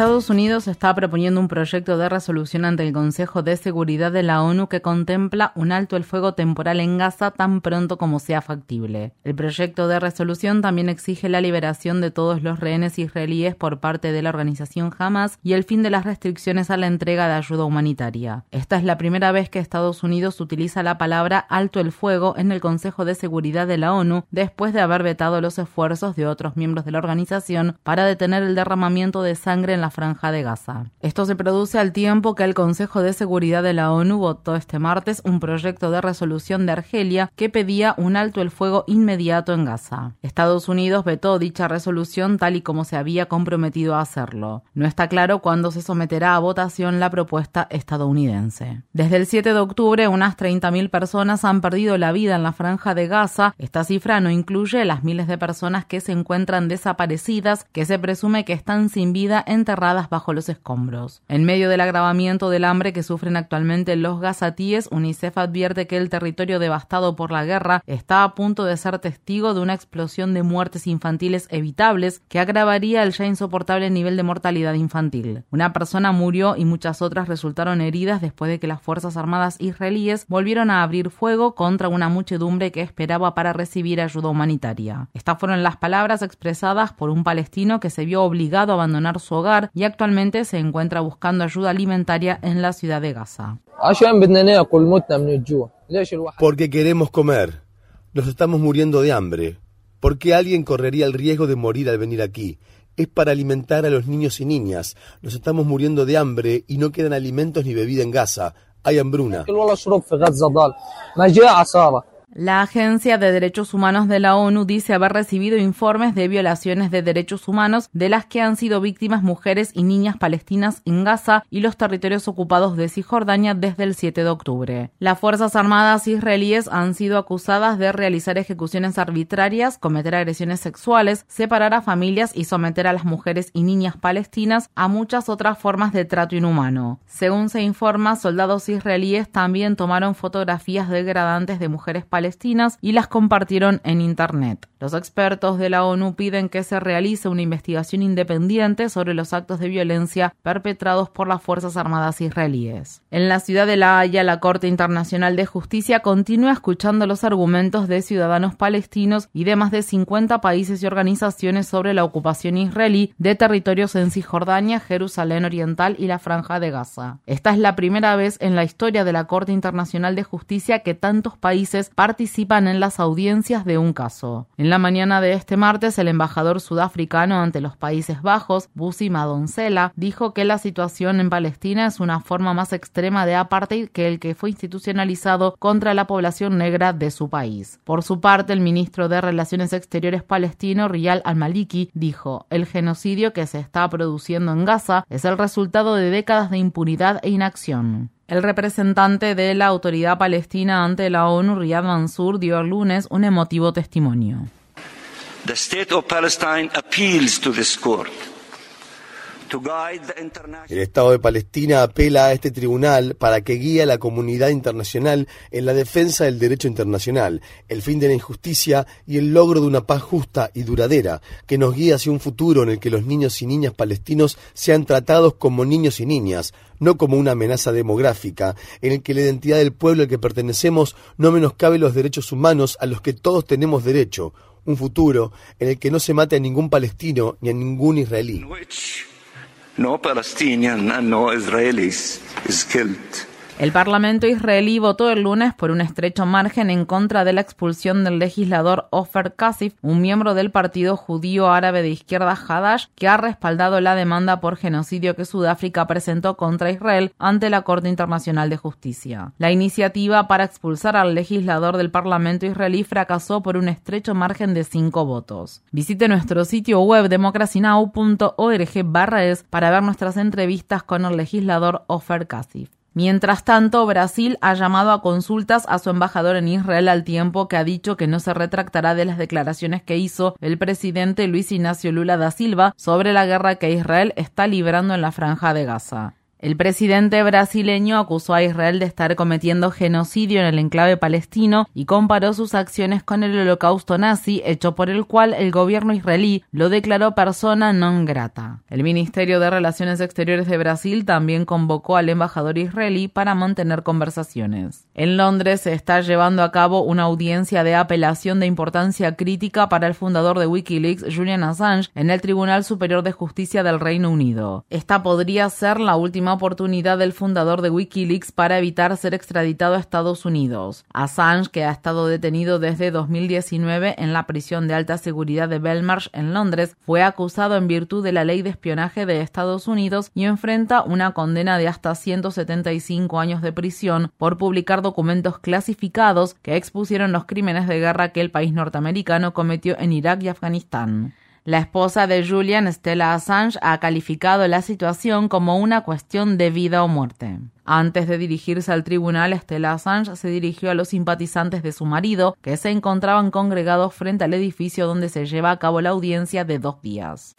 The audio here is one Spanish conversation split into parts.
Estados Unidos está proponiendo un proyecto de resolución ante el Consejo de Seguridad de la ONU que contempla un alto el fuego temporal en Gaza tan pronto como sea factible. El proyecto de resolución también exige la liberación de todos los rehenes israelíes por parte de la organización Hamas y el fin de las restricciones a la entrega de ayuda humanitaria. Esta es la primera vez que Estados Unidos utiliza la palabra alto el fuego en el Consejo de Seguridad de la ONU después de haber vetado los esfuerzos de otros miembros de la organización para detener el derramamiento de sangre en franja de Gaza. Esto se produce al tiempo que el Consejo de Seguridad de la ONU votó este martes un proyecto de resolución de Argelia que pedía un alto el fuego inmediato en Gaza. Estados Unidos vetó dicha resolución tal y como se había comprometido a hacerlo. No está claro cuándo se someterá a votación la propuesta estadounidense. Desde el 7 de octubre, unas 30.000 personas han perdido la vida en la franja de Gaza. Esta cifra no incluye las miles de personas que se encuentran desaparecidas, que se presume que están sin vida enterradas bajo los escombros. En medio del agravamiento del hambre que sufren actualmente los gazatíes, UNICEF advierte que el territorio devastado por la guerra está a punto de ser testigo de una explosión de muertes infantiles evitables que agravaría el ya insoportable nivel de mortalidad infantil. Una persona murió y muchas otras resultaron heridas después de que las Fuerzas Armadas israelíes volvieron a abrir fuego contra una muchedumbre que esperaba para recibir ayuda humanitaria. Estas fueron las palabras expresadas por un palestino que se vio obligado a abandonar su hogar y actualmente se encuentra buscando ayuda alimentaria en la ciudad de Gaza. Porque queremos comer. Nos estamos muriendo de hambre. ¿Por qué alguien correría el riesgo de morir al venir aquí? Es para alimentar a los niños y niñas. Nos estamos muriendo de hambre y no quedan alimentos ni bebida en Gaza. Hay hambruna. La Agencia de Derechos Humanos de la ONU dice haber recibido informes de violaciones de derechos humanos de las que han sido víctimas mujeres y niñas palestinas en Gaza y los territorios ocupados de Cisjordania desde el 7 de octubre. Las Fuerzas Armadas israelíes han sido acusadas de realizar ejecuciones arbitrarias, cometer agresiones sexuales, separar a familias y someter a las mujeres y niñas palestinas a muchas otras formas de trato inhumano. Según se informa, soldados israelíes también tomaron fotografías degradantes de mujeres palestinas y las compartieron en Internet. Los expertos de la ONU piden que se realice una investigación independiente sobre los actos de violencia perpetrados por las Fuerzas Armadas israelíes. En la ciudad de La Haya, la Corte Internacional de Justicia continúa escuchando los argumentos de ciudadanos palestinos y de más de 50 países y organizaciones sobre la ocupación israelí de territorios en Cisjordania, Jerusalén Oriental y la Franja de Gaza. Esta es la primera vez en la historia de la Corte Internacional de Justicia que tantos países participan en las audiencias de un caso. En la mañana de este martes, el embajador sudafricano ante los Países Bajos, Busi Madonsela, dijo que la situación en Palestina es una forma más extrema de apartheid que el que fue institucionalizado contra la población negra de su país. Por su parte, el ministro de Relaciones Exteriores palestino, Riyal al-Maliki, dijo, el genocidio que se está produciendo en Gaza es el resultado de décadas de impunidad e inacción. El representante de la autoridad palestina ante la ONU, Riyad Mansour, dio el lunes un emotivo testimonio. The state of Palestine appeals to this court el Estado de Palestina apela a este tribunal para que guíe a la comunidad internacional en la defensa del derecho internacional, el fin de la injusticia y el logro de una paz justa y duradera, que nos guíe hacia un futuro en el que los niños y niñas palestinos sean tratados como niños y niñas, no como una amenaza demográfica, en el que la identidad del pueblo al que pertenecemos no menoscabe los derechos humanos a los que todos tenemos derecho, un futuro en el que no se mate a ningún palestino ni a ningún israelí no Palestinian and no Israelis is killed El Parlamento israelí votó el lunes por un estrecho margen en contra de la expulsión del legislador Ofer Kasif, un miembro del partido judío árabe de izquierda Hadash, que ha respaldado la demanda por genocidio que Sudáfrica presentó contra Israel ante la Corte Internacional de Justicia. La iniciativa para expulsar al legislador del Parlamento israelí fracasó por un estrecho margen de cinco votos. Visite nuestro sitio web democracynow.org/es para ver nuestras entrevistas con el legislador Ofer Kasif. Mientras tanto, Brasil ha llamado a consultas a su embajador en Israel al tiempo que ha dicho que no se retractará de las declaraciones que hizo el presidente Luis Ignacio Lula da Silva sobre la guerra que Israel está librando en la franja de Gaza. El presidente brasileño acusó a Israel de estar cometiendo genocidio en el enclave palestino y comparó sus acciones con el holocausto nazi, hecho por el cual el gobierno israelí lo declaró persona non grata. El Ministerio de Relaciones Exteriores de Brasil también convocó al embajador israelí para mantener conversaciones. En Londres se está llevando a cabo una audiencia de apelación de importancia crítica para el fundador de Wikileaks, Julian Assange, en el Tribunal Superior de Justicia del Reino Unido. Esta podría ser la oportunidad del fundador de Wikileaks para evitar ser extraditado a Estados Unidos. Assange, que ha estado detenido desde 2019 en la prisión de alta seguridad de Belmarsh en Londres, fue acusado en virtud de la ley de espionaje de Estados Unidos y enfrenta una condena de hasta 175 años de prisión por publicar documentos clasificados que expusieron los crímenes de guerra que el país norteamericano cometió en Irak y Afganistán. La esposa de Julian, Stella Assange, ha calificado la situación como una cuestión de vida o muerte. Antes de dirigirse al tribunal, Stella Assange se dirigió a los simpatizantes de su marido, que se encontraban congregados frente al edificio donde se lleva a cabo la audiencia de dos días.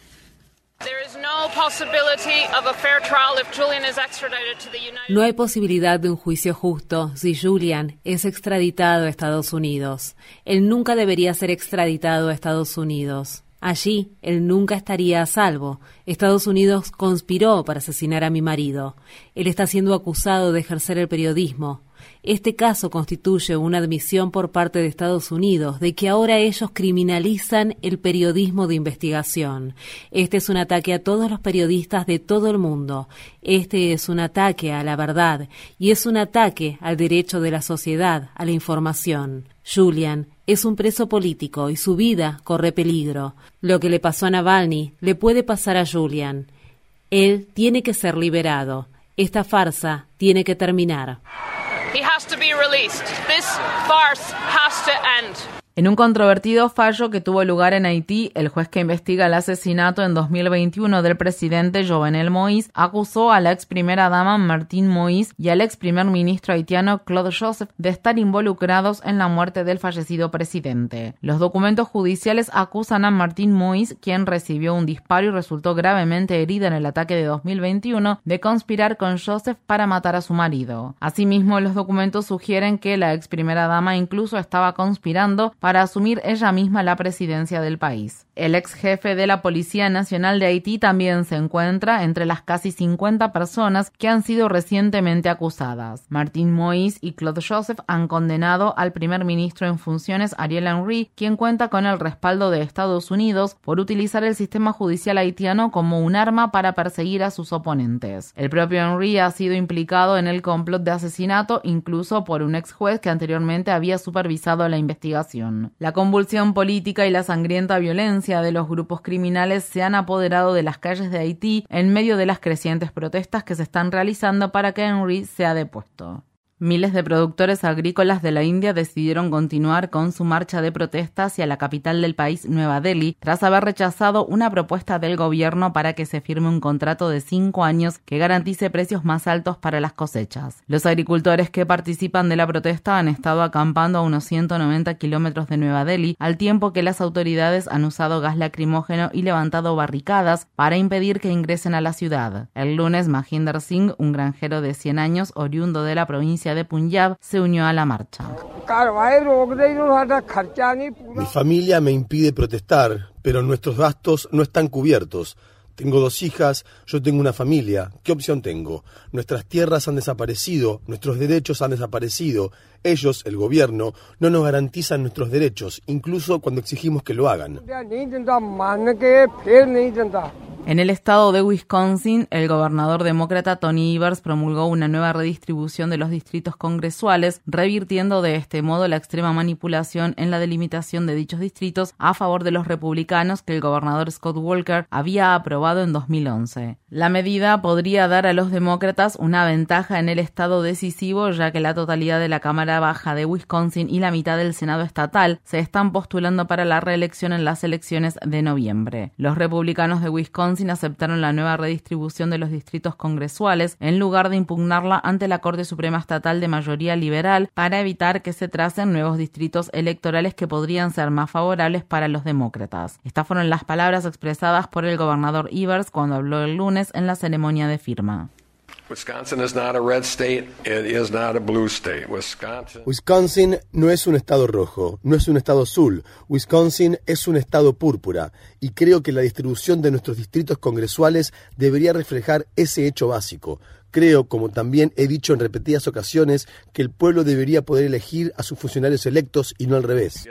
No hay posibilidad de un juicio justo si Julian es extraditado a Estados Unidos. Él nunca debería ser extraditado a Estados Unidos. Allí él nunca estaría a salvo. Estados Unidos conspiró para asesinar a mi marido. Él está siendo acusado de ejercer el periodismo. Este caso constituye una admisión por parte de Estados Unidos de que ahora ellos criminalizan el periodismo de investigación. Este es un ataque a todos los periodistas de todo el mundo. Este es un ataque a la verdad y es un ataque al derecho de la sociedad a la información. Julian es un preso político y su vida corre peligro. Lo que le pasó a Navalny le puede pasar a Julian. Él tiene que ser liberado. Esta farsa tiene que terminar. En un controvertido fallo que tuvo lugar en Haití, el juez que investiga el asesinato en 2021 del presidente Jovenel Moïse acusó a la ex primera dama Martine Moïse y al ex primer ministro haitiano Claude Joseph de estar involucrados en la muerte del fallecido presidente. Los documentos judiciales acusan a Martine Moïse, quien recibió un disparo y resultó gravemente herida en el ataque de 2021, de conspirar con Joseph para matar a su marido. Asimismo, los documentos sugieren que la ex primera dama incluso estaba conspirando para asumir ella misma la presidencia del país. El ex jefe de la Policía Nacional de Haití también se encuentra entre las casi 50 personas que han sido recientemente acusadas. Martín Moïse y Claude Joseph han condenado al primer ministro en funciones Ariel Henry, quien cuenta con el respaldo de Estados Unidos por utilizar el sistema judicial haitiano como un arma para perseguir a sus oponentes. El propio Henry ha sido implicado en el complot de asesinato incluso por un ex juez que anteriormente había supervisado la investigación. La convulsión política y la sangrienta violencia de los grupos criminales se han apoderado de las calles de Haití en medio de las crecientes protestas que se están realizando para que Henry sea depuesto. Miles de productores agrícolas de la India decidieron continuar con su marcha de protesta hacia la capital del país, Nueva Delhi, tras haber rechazado una propuesta del gobierno para que se firme un contrato de cinco años que garantice precios más altos para las cosechas. Los agricultores que participan de la protesta han estado acampando a unos 190 kilómetros de Nueva Delhi, al tiempo que las autoridades han usado gas lacrimógeno y levantado barricadas para impedir que ingresen a la ciudad. El lunes, Mahinder Singh, un granjero de 100 años oriundo de la provincia de Punjab se unió a la marcha. Mi familia me impide protestar, pero nuestros gastos no están cubiertos. Tengo dos hijas, yo tengo una familia. ¿Qué opción tengo? Nuestras tierras han desaparecido, nuestros derechos han desaparecido. Ellos, el gobierno, no nos garantizan nuestros derechos, incluso cuando exigimos que lo hagan. En el estado de Wisconsin, el gobernador demócrata Tony Evers promulgó una nueva redistribución de los distritos congresuales, revirtiendo de este modo la extrema manipulación en la delimitación de dichos distritos a favor de los republicanos que el gobernador Scott Walker había aprobado en 2011. La medida podría dar a los demócratas una ventaja en el estado decisivo, ya que la totalidad de la Cámara Baja de Wisconsin y la mitad del Senado estatal se están postulando para la reelección en las elecciones de noviembre. Los republicanos de Wisconsin aceptaron la nueva redistribución de los distritos congresuales en lugar de impugnarla ante la Corte Suprema Estatal de mayoría liberal para evitar que se tracen nuevos distritos electorales que podrían ser más favorables para los demócratas. Estas fueron las palabras expresadas por el gobernador Evers cuando habló el lunes en la ceremonia de firma. Wisconsin no es un estado rojo, no es un estado azul. Wisconsin es un estado púrpura y creo que la distribución de nuestros distritos congresuales debería reflejar ese hecho básico. Creo, como también he dicho en repetidas ocasiones, que el pueblo debería poder elegir a sus funcionarios electos y no al revés.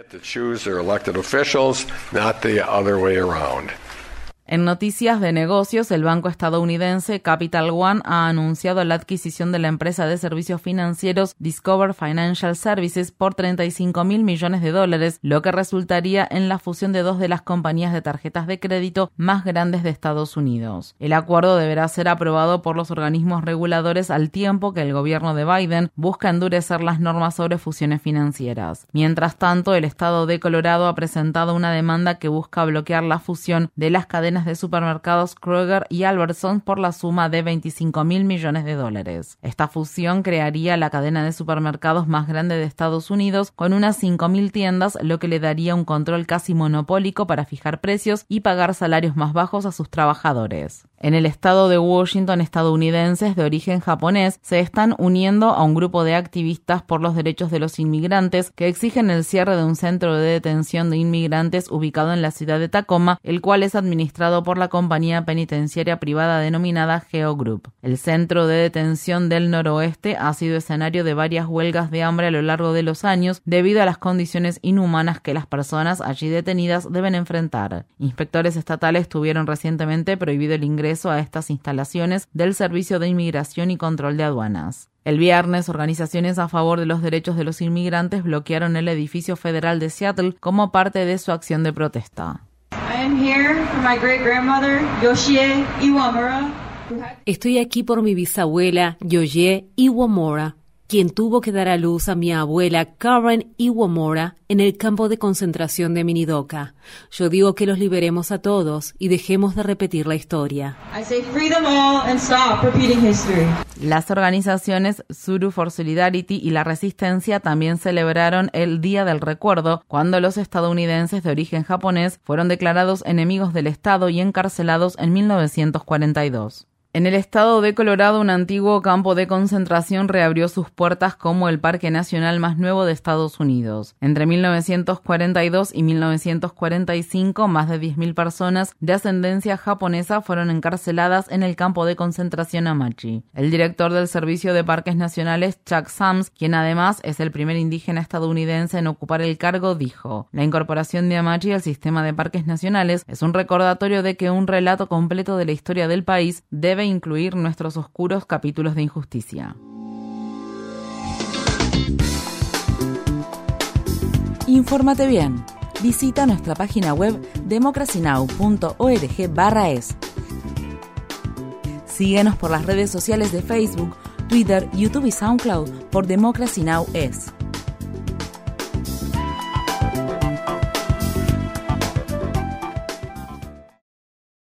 En noticias de negocios, el banco estadounidense Capital One ha anunciado la adquisición de la empresa de servicios financieros Discover Financial Services por 35 mil millones de dólares, lo que resultaría en la fusión de dos de las compañías de tarjetas de crédito más grandes de Estados Unidos. El acuerdo deberá ser aprobado por los organismos reguladores al tiempo que el gobierno de Biden busca endurecer las normas sobre fusiones financieras. Mientras tanto, el estado de Colorado ha presentado una demanda que busca bloquear la fusión de las cadenas de supermercados Kroger y Albertsons por la suma de 25 mil millones de dólares. Esta fusión crearía la cadena de supermercados más grande de Estados Unidos con unas 5.000 tiendas, lo que le daría un control casi monopólico para fijar precios y pagar salarios más bajos a sus trabajadores. En el estado de Washington, estadounidenses de origen japonés se están uniendo a un grupo de activistas por los derechos de los inmigrantes que exigen el cierre de un centro de detención de inmigrantes ubicado en la ciudad de Tacoma, el cual es administrado por la compañía penitenciaria privada denominada Geo Group. El centro de detención del noroeste ha sido escenario de varias huelgas de hambre a lo largo de los años debido a las condiciones inhumanas que las personas allí detenidas deben enfrentar. Inspectores estatales tuvieron recientemente prohibido el ingreso a estas instalaciones del Servicio de Inmigración y Control de Aduanas. El viernes, organizaciones a favor de los derechos de los inmigrantes bloquearon el edificio federal de Seattle como parte de su acción de protesta. Estoy aquí por mi bisabuela Yoye Iwamura, quien tuvo que dar a luz a mi abuela Karen Iwamura en el campo de concentración de Minidoka. Yo digo que los liberemos a todos y dejemos de repetir la historia. Las organizaciones Suru for Solidarity y la Resistencia también celebraron el Día del Recuerdo cuando los estadounidenses de origen japonés fueron declarados enemigos del Estado y encarcelados en 1942. En el estado de Colorado, un antiguo campo de concentración reabrió sus puertas como el parque nacional más nuevo de Estados Unidos. Entre 1942 y 1945, más de 10.000 personas de ascendencia japonesa fueron encarceladas en el campo de concentración Amachi. El director del Servicio de Parques Nacionales, Chuck Sams, quien además es el primer indígena estadounidense en ocupar el cargo, dijo, la incorporación de Amachi al sistema de parques nacionales es un recordatorio de que un relato completo de la historia del país debe incluir nuestros oscuros capítulos de injusticia. Infórmate bien. Visita nuestra página web democracynow.org/es. Síguenos por las redes sociales de Facebook, Twitter, YouTube y SoundCloud por Democracy Now! es.